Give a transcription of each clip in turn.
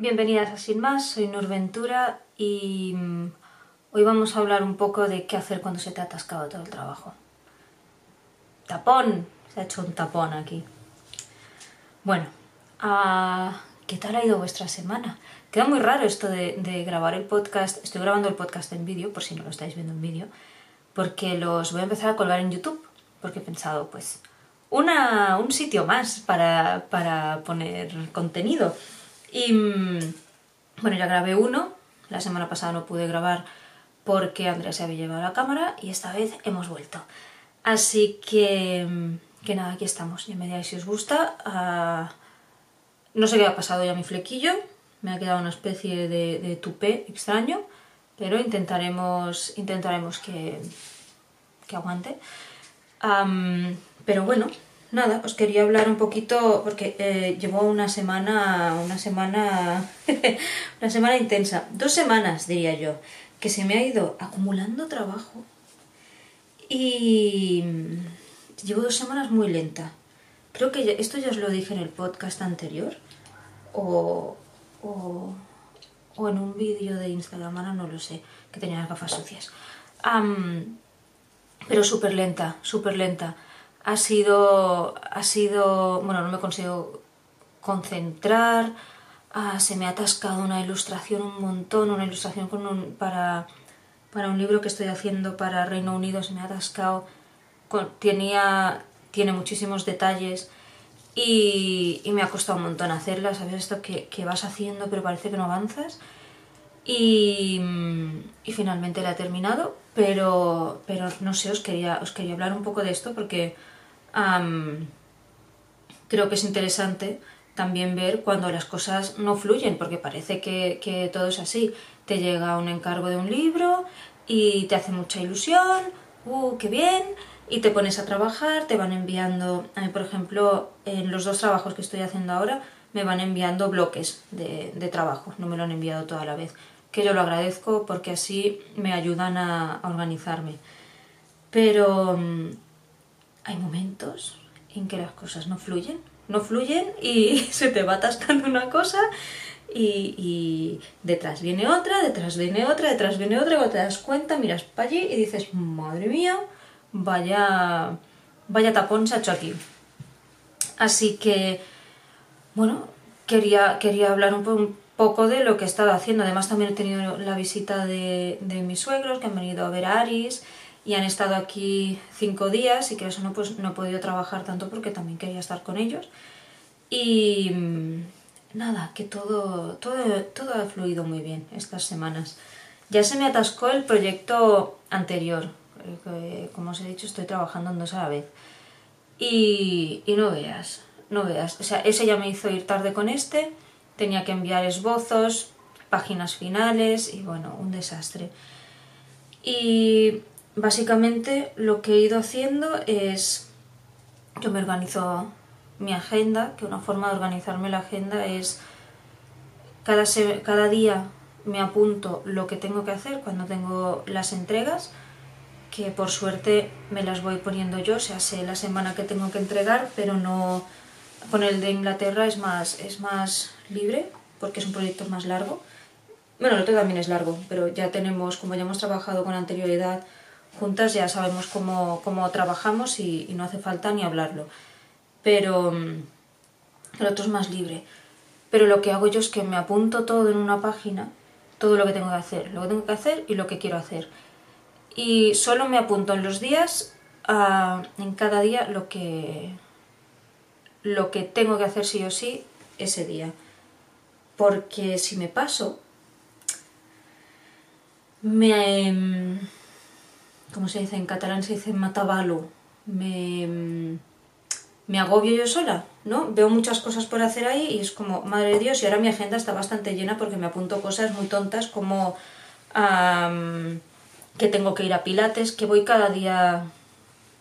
Bienvenidas a Sin Más, soy Ventura y mm, hoy vamos a hablar un poco de qué hacer cuando se te ha atascado todo el trabajo. ¡Tapón! Se ha hecho un tapón aquí. Bueno, ah, ¿qué tal ha ido vuestra semana? Queda muy raro esto de, grabar el podcast. Estoy grabando el podcast en vídeo, por si no lo estáis viendo en vídeo, porque los voy a empezar a colgar en YouTube, porque he pensado, pues, una, un sitio más para, para poner contenido. Y mm, bueno, ya grabé uno, la semana pasada no pude grabar porque Andrea se había llevado la cámara y esta vez hemos vuelto. Así que, mm, que nada, aquí estamos. Y me digáis si os gusta. Ah, no sé qué ha pasado ya mi flequillo, me ha quedado una especie de, de tupé extraño, pero intentaremos, intentaremos que, que aguante. pero bueno, nada, os quería hablar un poquito porque eh, llevo una semana, una semana, una semana intensa, dos semanas diría yo, que se me ha ido acumulando trabajo y llevo dos semanas muy lenta. Creo que esto ya os lo dije en el podcast anterior o, o, en un vídeo de Instagram, ahora no lo sé, que tenía las gafas sucias. pero súper lenta, súper lenta ha sido, ha sido, bueno, no me consigo concentrar, ah, se me ha atascado una ilustración un montón, una ilustración con un, para, para un libro que estoy haciendo para Reino Unido, se me ha atascado, tenía, tiene muchísimos detalles y, me ha costado un montón hacerla, ¿sabes? Esto que, que, vas haciendo pero parece que no avanzas. Y, y finalmente la he terminado, pero, pero no sé, os quería, os quería hablar un poco de esto porque creo que es interesante también ver cuando las cosas no fluyen, porque parece que, todo es así. Te llega un encargo de un libro y te hace mucha ilusión, ¡uh, qué bien! Y te pones a trabajar, te van enviando, a mí por ejemplo, en los dos trabajos que estoy haciendo ahora, me van enviando bloques de trabajo, no me lo han enviado toda la vez, que yo lo agradezco porque así me ayudan a organizarme. Pero hay momentos en que las cosas no fluyen, no fluyen y se te va atascando una cosa y, detrás viene otra, detrás viene otra, detrás viene otra, y cuando te das cuenta, miras para allí y dices, madre mía, vaya, vaya tapón se ha hecho aquí. Así que, bueno, quería, quería hablar un, poco de lo que he estado haciendo. Además también he tenido la visita de, mis suegros que han venido a ver a Aris y han estado aquí cinco días y que eso no, pues, no he podido trabajar tanto porque también quería estar con ellos. Y mm, nada, que todo, todo, todo ha fluido muy bien estas semanas. Ya se me atascó el proyecto anterior, eh, como os he dicho estoy trabajando en dos a la vez. Y, y no veas, no veas. O sea, ese ya me hizo ir tarde con este, tenía que enviar esbozos, páginas finales y bueno, un desastre. Y Básicamente lo que he ido haciendo es, yo me organizo mi agenda, que una forma de organizarme la agenda es cada, cada día me apunto lo que tengo que hacer cuando tengo las entregas, que por suerte me las voy poniendo yo, o sea, sé la semana que tengo que entregar, pero no con el de Inglaterra es más, es más libre, porque es un proyecto más largo. Bueno, el otro también es largo, pero ya tenemos, como ya hemos trabajado con anterioridad, juntas ya sabemos cómo, trabajamos y, no hace falta ni hablarlo. Pero mm, el otro es más libre. Pero lo que hago yo es que me apunto todo en una página, todo lo que tengo que hacer, lo que tengo que hacer y lo que quiero hacer. Y solo me apunto en los días, en cada día, lo que, lo que tengo que hacer sí o sí ese día. Porque si me paso, me mm, ¿cómo se dice? En catalán se dice matabalo. Me, me agobio yo sola, ¿no? Veo muchas cosas por hacer ahí y es como, madre de Dios, y ahora mi agenda está bastante llena porque me apunto cosas muy tontas como que tengo que ir a Pilates, que voy cada día,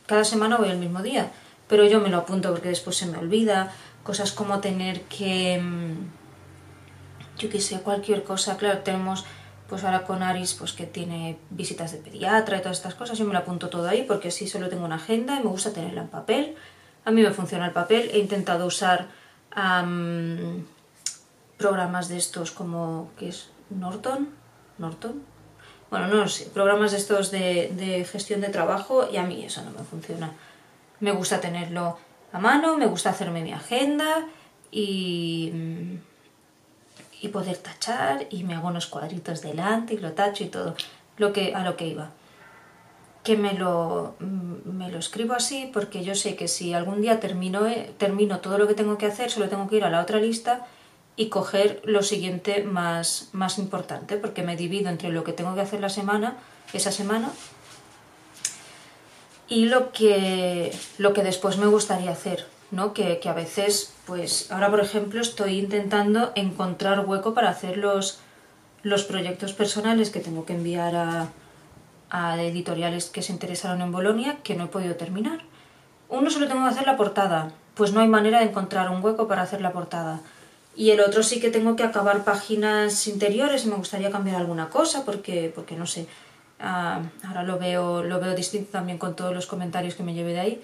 cada semana voy el mismo día, pero yo me lo apunto porque después se me olvida, cosas como tener que, yo qué sé, cualquier cosa, claro, tenemos pues ahora con Aris, pues que tiene visitas de pediatra y todas estas cosas, yo me lo apunto todo ahí porque así solo tengo una agenda y me gusta tenerla en papel. A mí me funciona el papel, he intentado usar programas de estos como, ¿qué es? Norton, Norton, bueno, no sé, programas de estos de, de gestión de trabajo y a mí eso no me funciona. Me gusta tenerlo a mano, me gusta hacerme mi agenda y, y poder tachar y me hago unos cuadritos delante y lo tacho y todo, lo que, a lo que iba. Que me lo, me lo escribo así porque yo sé que si algún día termino, termino todo lo que tengo que hacer, solo tengo que ir a la otra lista y coger lo siguiente más, más importante, porque me divido entre lo que tengo que hacer la semana, esa semana, y lo que, lo que después me gustaría hacer, ¿no? Que, a veces, pues ahora por ejemplo estoy intentando encontrar hueco para hacer los, los proyectos personales que tengo que enviar a, a editoriales que se interesaron en Bolonia que no he podido terminar. Uno solo tengo que hacer la portada, pues no hay manera de encontrar un hueco para hacer la portada. Y el otro sí que tengo que acabar páginas interiores y me gustaría cambiar alguna cosa porque, porque no sé, ah, ahora lo veo, lo veo distinto también con todos los comentarios que me llevé de ahí.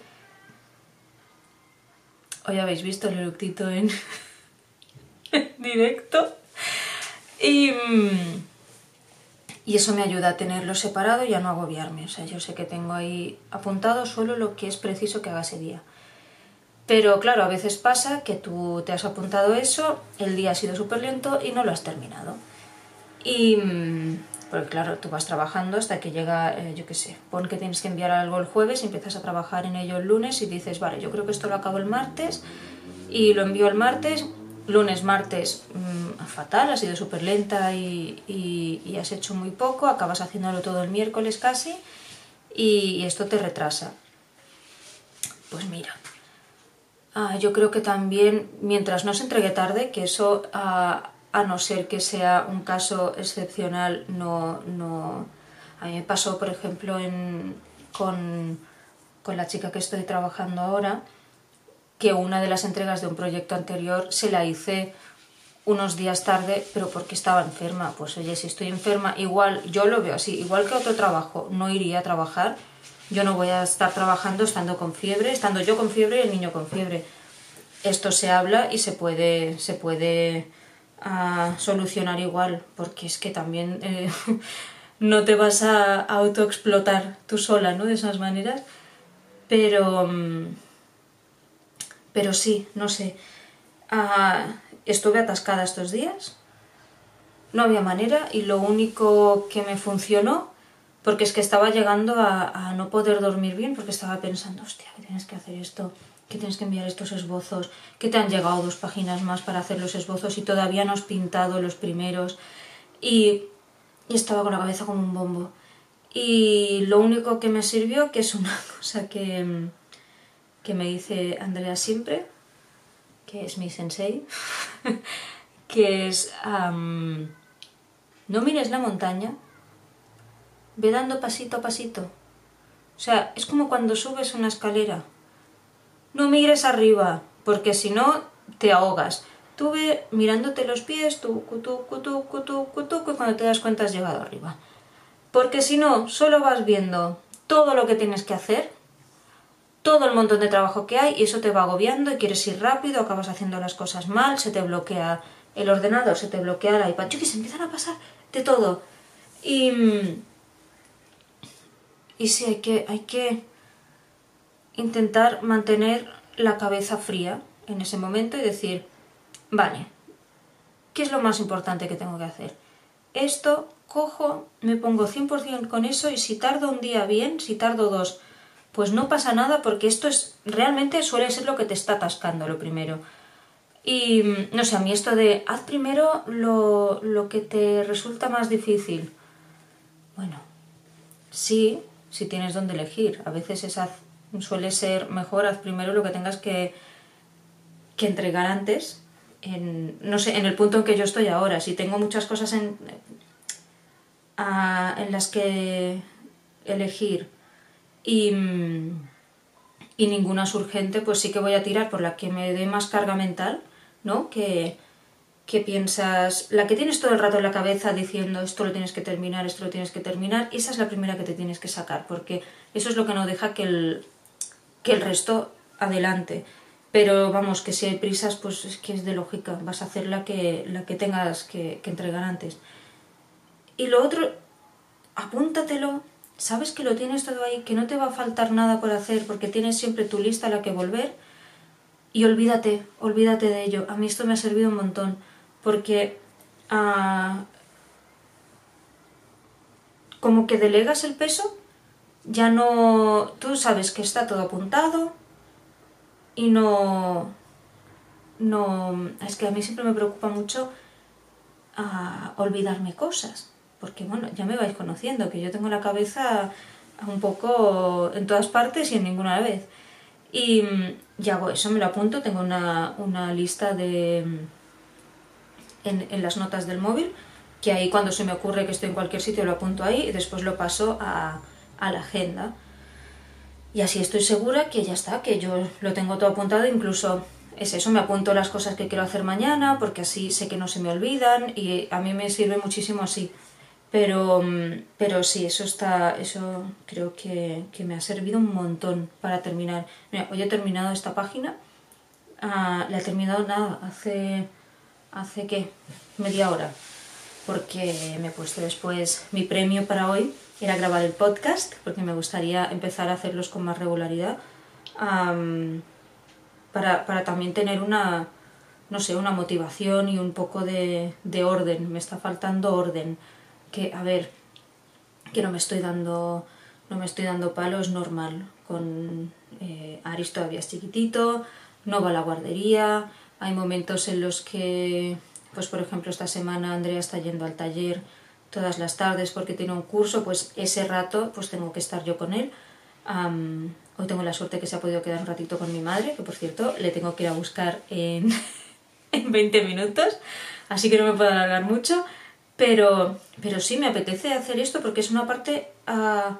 Hoy habéis visto el eructito en directo. Y, mm, y eso me ayuda a tenerlo separado y a no agobiarme. O sea, yo sé que tengo ahí apuntado solo lo que es preciso que haga ese día. Pero claro, a veces pasa que tú te has apuntado eso, el día ha sido súper lento y no lo has terminado. Y, mm, porque claro, tú vas trabajando hasta que llega, eh, yo qué sé, pon que tienes que enviar algo el jueves y empiezas a trabajar en ello el lunes y dices, vale, yo creo que esto lo acabo el martes y lo envío el martes, lunes, martes, mmm, fatal, ha sido súper lenta y, y, has hecho muy poco, acabas haciéndolo todo el miércoles casi y esto te retrasa. Pues mira, Ah, yo creo que también, mientras no se entregue tarde, que eso, ah, a no ser que sea un caso excepcional, no... no... A mí me pasó, por ejemplo, con, con la chica que estoy trabajando ahora, que una de las entregas de un proyecto anterior se la hice unos días tarde, pero porque estaba enferma. Pues oye, si estoy enferma, igual, yo lo veo así, igual que otro trabajo, no iría a trabajar yo no voy a estar trabajando estando con fiebre, estando yo con fiebre y el niño con fiebre. Esto se habla y se puede, se puede ah, solucionar igual, porque es que también eh, no te vas a autoexplotar tú sola, ¿no? De esas maneras. Pero, mm, pero sí, no sé. Ah, estuve atascada estos días. No había manera y lo único que me funcionó porque es que estaba llegando a, no poder dormir bien porque estaba pensando, hostia, que tienes que hacer esto, que tienes que enviar estos esbozos, que te han llegado dos páginas más para hacer los esbozos y todavía no has pintado los primeros y, estaba con la cabeza como un bombo. Y lo único que me sirvió, que es una cosa que, que me dice Andrea siempre, que es mi sensei, que es no mires la montaña, ve dando pasito a pasito. O sea, es como cuando subes una escalera. No mires arriba, porque si no te ahogas. Tú mirándote los pies, tú, cutu, cutu, cutu, cutu, y cuando te das cuenta has llegado arriba. Porque si no, solo vas viendo todo lo que tienes que hacer, todo el montón de trabajo que hay, y eso te va agobiando y quieres ir rápido, acabas haciendo las cosas mal, se te bloquea el ordenador, se te bloquea el iPad, que se empiezan a pasar de todo. Y mm, y sí, hay que, hay que intentar mantener la cabeza fría en ese momento y decir, vale, ¿qué es lo más importante que tengo que hacer? Esto, cojo, me pongo 100% con eso y si tardo un día bien, si tardo dos, pues no pasa nada porque esto es realmente suele ser lo que te está atascando lo primero. Y no sé, a mí esto de haz primero lo, lo que te resulta más difícil. Bueno, sí, si tienes donde elegir. A veces esa suele ser mejor, haz primero lo que tengas que, que entregar antes. En, no sé, en el punto en que yo estoy ahora. Si tengo muchas cosas en, en las que elegir y, y ninguna es urgente, pues sí que voy a tirar por la que me dé más carga mental, ¿no? Que, que piensas, la que tienes todo el rato en la cabeza diciendo esto lo tienes que terminar, esto lo tienes que terminar, esa es la primera que te tienes que sacar, porque eso es lo que no deja que el, que el resto adelante. Pero vamos, que si hay prisas, pues es que es de lógica, vas a hacer la que, la que tengas que, entregar antes. Y lo otro, apúntatelo, sabes que lo tienes todo ahí, que no te va a faltar nada por hacer porque tienes siempre tu lista a la que volver y olvídate, olvídate de ello. A mí esto me ha servido un montón porque ah, como que delegas el peso, ya no, tú sabes que está todo apuntado y no, no, es que a mí siempre me preocupa mucho ah, olvidarme cosas porque bueno, ya me vais conociendo, que yo tengo la cabeza un poco en todas partes y en ninguna vez. Y, ya hago eso, me lo apunto, tengo una, lista de en, las notas del móvil, que ahí cuando se me ocurre que estoy en cualquier sitio lo apunto ahí y después lo paso a, a la agenda. Y así estoy segura que ya está, que yo lo tengo todo apuntado, incluso es eso, me apunto las cosas que quiero hacer mañana, porque así sé que no se me olvidan y a mí me sirve muchísimo así. Pero, mm, pero sí, eso está, eso creo que, me ha servido un montón para terminar. Mira, hoy he terminado esta página, ah, la he terminado nada, hace, hace qué, media hora, porque me he puesto después mi premio para hoy, era grabar el podcast, porque me gustaría empezar a hacerlos con más regularidad, para, para también tener una, no sé, una motivación y un poco de, de orden, me está faltando orden que, a ver, que no me estoy dando, no me estoy dando palos normal. Con eh, Aris todavía es chiquitito, no va a la guardería, hay momentos en los que, pues por ejemplo esta semana Andrea está yendo al taller todas las tardes porque tiene un curso, pues ese rato pues tengo que estar yo con él. hoy tengo la suerte que se ha podido quedar un ratito con mi madre, que por cierto le tengo que ir a buscar en, en 20 minutos, así que no me puedo alargar mucho. Pero, pero sí, me apetece hacer esto porque es una parte uh,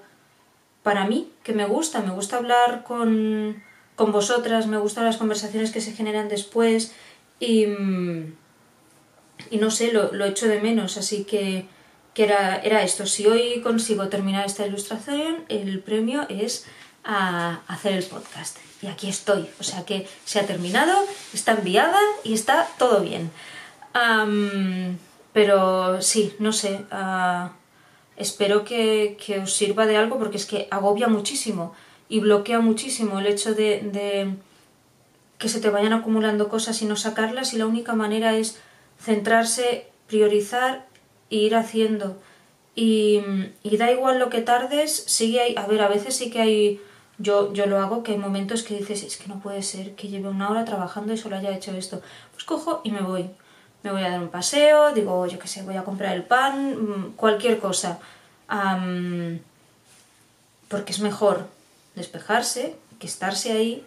para mí que me gusta. Me gusta hablar con, con, vosotras, me gustan las conversaciones que se generan después y, y no sé, lo, lo echo de menos. Así que, que era, era, esto. Si hoy consigo terminar esta ilustración, el premio es a hacer el podcast. Y aquí estoy. O sea que se ha terminado, está enviada y está todo bien. Pero sí, no sé, ah, espero que, os sirva de algo porque es que agobia muchísimo y bloquea muchísimo el hecho de, que se te vayan acumulando cosas y no sacarlas y la única manera es centrarse, priorizar ir haciendo. Y, da igual lo que tardes, sigue ahí, a ver, a veces sí que hay, yo, yo lo hago, que hay momentos que dices, es que no puede ser que lleve una hora trabajando y solo haya hecho esto. Pues cojo y me voy me voy a dar un paseo, digo, yo qué sé, voy a comprar el pan, mm, cualquier cosa. porque es mejor despejarse que estarse ahí,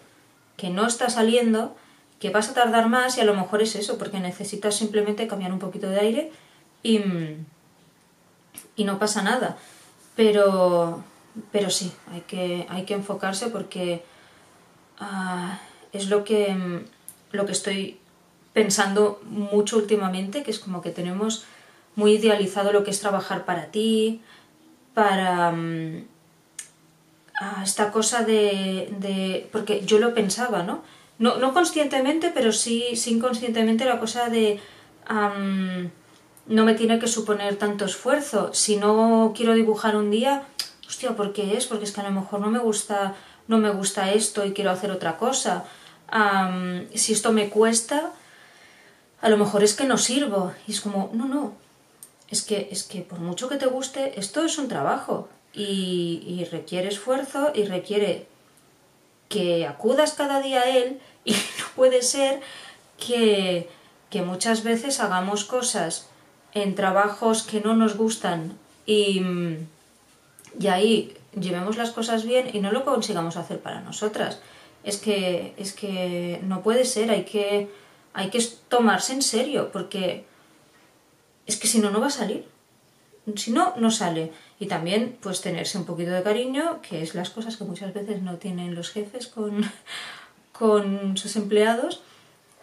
que no está saliendo, que vas a tardar más y a lo mejor es eso, porque necesitas simplemente cambiar un poquito de aire y, no pasa nada. Pero, pero sí, hay que, hay que enfocarse porque ah, es lo que, lo que estoy pensando mucho últimamente, que es como que tenemos muy idealizado lo que es trabajar para ti, para mm, esta cosa de, porque yo lo pensaba, ¿no? No, no conscientemente, pero sí, sí, inconscientemente la cosa de no me tiene que suponer tanto esfuerzo. Si no quiero dibujar un día, hostia, ¿por qué es? Porque es que a lo mejor no me gusta, no me gusta esto y quiero hacer otra cosa. si esto me cuesta, a lo mejor es que no sirvo. Y es como, no, no, es que, es que por mucho que te guste, esto es un trabajo y, requiere esfuerzo y requiere que acudas cada día a él y no puede ser que, que muchas veces hagamos cosas en trabajos que no nos gustan y, y ahí llevemos las cosas bien y no lo consigamos hacer para nosotras. Es que, es que no puede ser, hay que hay que tomarse en serio, porque es que si no, no va a salir. Si no, no sale. Y también, pues, tenerse un poquito de cariño, que es las cosas que muchas veces no tienen los jefes con, con sus empleados.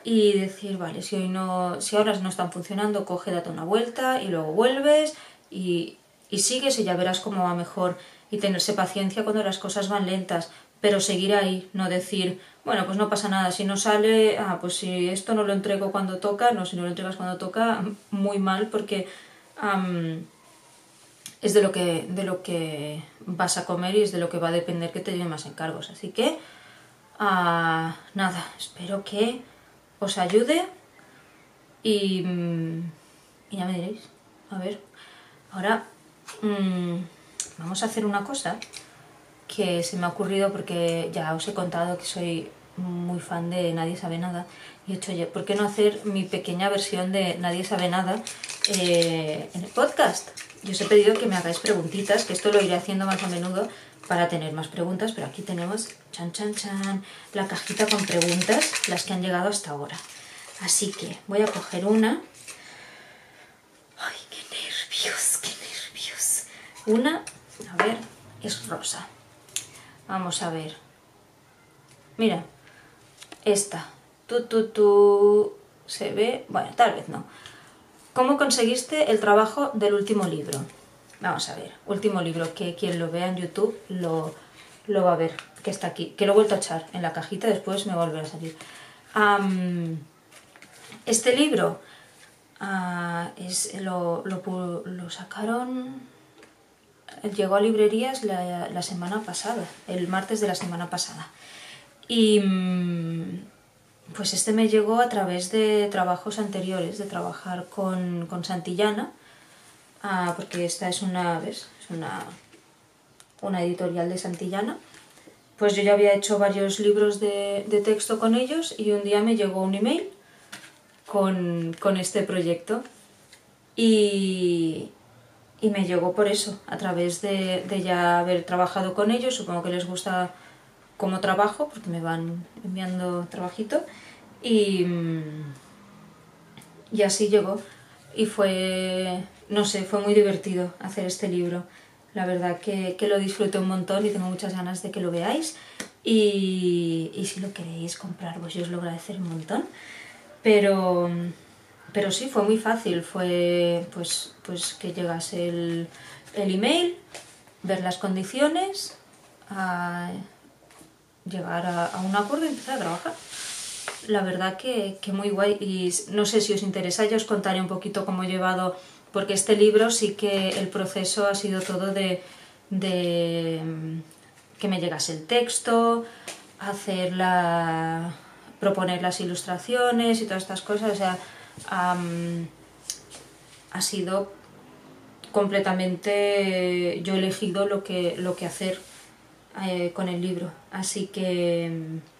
Y decir, vale, si hoy no, si ahora no están funcionando, coge, date una vuelta y luego vuelves y, y sigues y ya verás cómo va mejor. Y tenerse paciencia cuando las cosas van lentas, pero seguir ahí, no decir, bueno, pues no pasa nada, si no sale, ah, pues si esto no lo entrego cuando toca, no, si no lo entregas cuando toca, muy mal, porque es de lo, que, de lo que vas a comer y es de lo que va a depender que te lleven más encargos. Así que, ah, nada, espero que os ayude y, mm, y ya me diréis. A ver, ahora mm, vamos a hacer una cosa que se me ha ocurrido porque ya os he contado que soy muy fan de Nadie sabe nada y he hecho, oye, ¿por qué no hacer mi pequeña versión de Nadie sabe nada eh, en el podcast? Yo os he pedido que me hagáis preguntitas, que esto lo iré haciendo más a menudo para tener más preguntas, pero aquí tenemos, chan, chan, chan, la cajita con preguntas, las que han llegado hasta ahora. Así que voy a coger una. ¡Ay, qué nervios, qué nervios! Una, a ver, es rosa. Vamos a ver. Mira, esta. Tú, tú, tú. ¿Se ve? Bueno, tal vez no. ¿Cómo conseguiste el trabajo del último libro? Vamos a ver. Último libro, que quien lo vea en YouTube lo, va a ver, que está aquí. Que lo he vuelto a echar en la cajita, después me volverá a salir. este libro ah, es, lo, lo sacaron llegó a librerías la, semana pasada, el martes de la semana pasada. Y mm, pues este me llegó a través de trabajos anteriores, de trabajar con, Santillana, ah, porque esta es una, ¿ves? Es una, una editorial de Santillana. Pues yo ya había hecho varios libros de, texto con ellos y un día me llegó un email con, con este proyecto. Y, y me llegó por eso, a través de, ya haber trabajado con ellos, supongo que les gusta como trabajo, porque me van enviando trabajito, y, y así llegó. Y fue, no sé, fue muy divertido hacer este libro. La verdad que, que lo disfruté un montón y tengo muchas ganas de que lo veáis. Y, si lo queréis comprar, pues yo os lo agradeceré un montón. Pero pero sí, fue muy fácil, fue pues, pues que llegase el, el email, ver las condiciones, llegar a, un acuerdo y empezar a trabajar. La verdad que, que, muy guay y no sé si os interesa, ya os contaré un poquito cómo he llevado, porque este libro sí que el proceso ha sido todo de, de que me llegase el texto, hacer la, proponer las ilustraciones y todas estas cosas, o sea, ha sido completamente yo he elegido lo que, lo que hacer eh, con el libro. Así que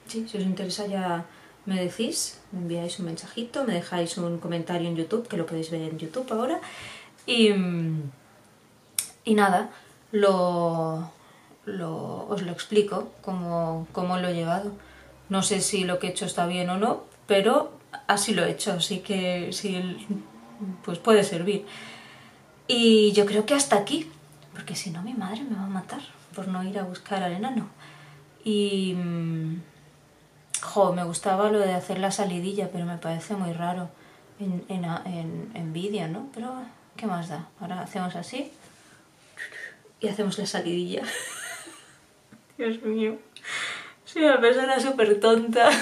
sí, si os interesa ya me decís, me enviáis un mensajito, me dejáis un comentario en YouTube, que lo podéis ver en YouTube ahora. Y, y nada, lo, lo, os lo explico cómo, cómo lo he llevado. No sé si lo que he hecho está bien o no, pero así lo he hecho, así que sí, pues puede servir. Y yo creo que hasta aquí, porque si no mi madre me va a matar por no ir a buscar al enano. Y... Jo, me gustaba lo de hacer la salidilla, pero me parece muy raro en, en, vídeo, ¿no? Pero, ¿qué más da? Ahora hacemos así y hacemos la salidilla. Dios mío, soy una persona súper tonta.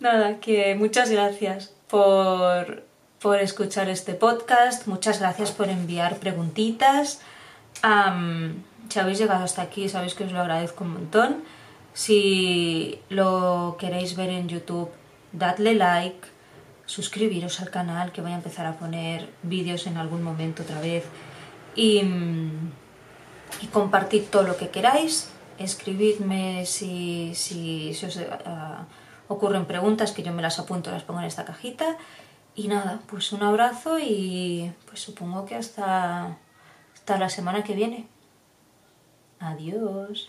Nada, que muchas gracias por, escuchar este podcast, muchas gracias por enviar preguntitas. si habéis llegado hasta aquí, sabéis que os lo agradezco un montón. Si lo queréis ver en YouTube, dadle like, suscribiros al canal, que voy a empezar a poner vídeos en algún momento otra vez. Y, y compartid todo lo que queráis. Escribidme si, si, os... Ah, ocurren preguntas que yo me las apunto, las pongo en esta cajita. Y nada, pues un abrazo y pues supongo que hasta, hasta la semana que viene. Adiós.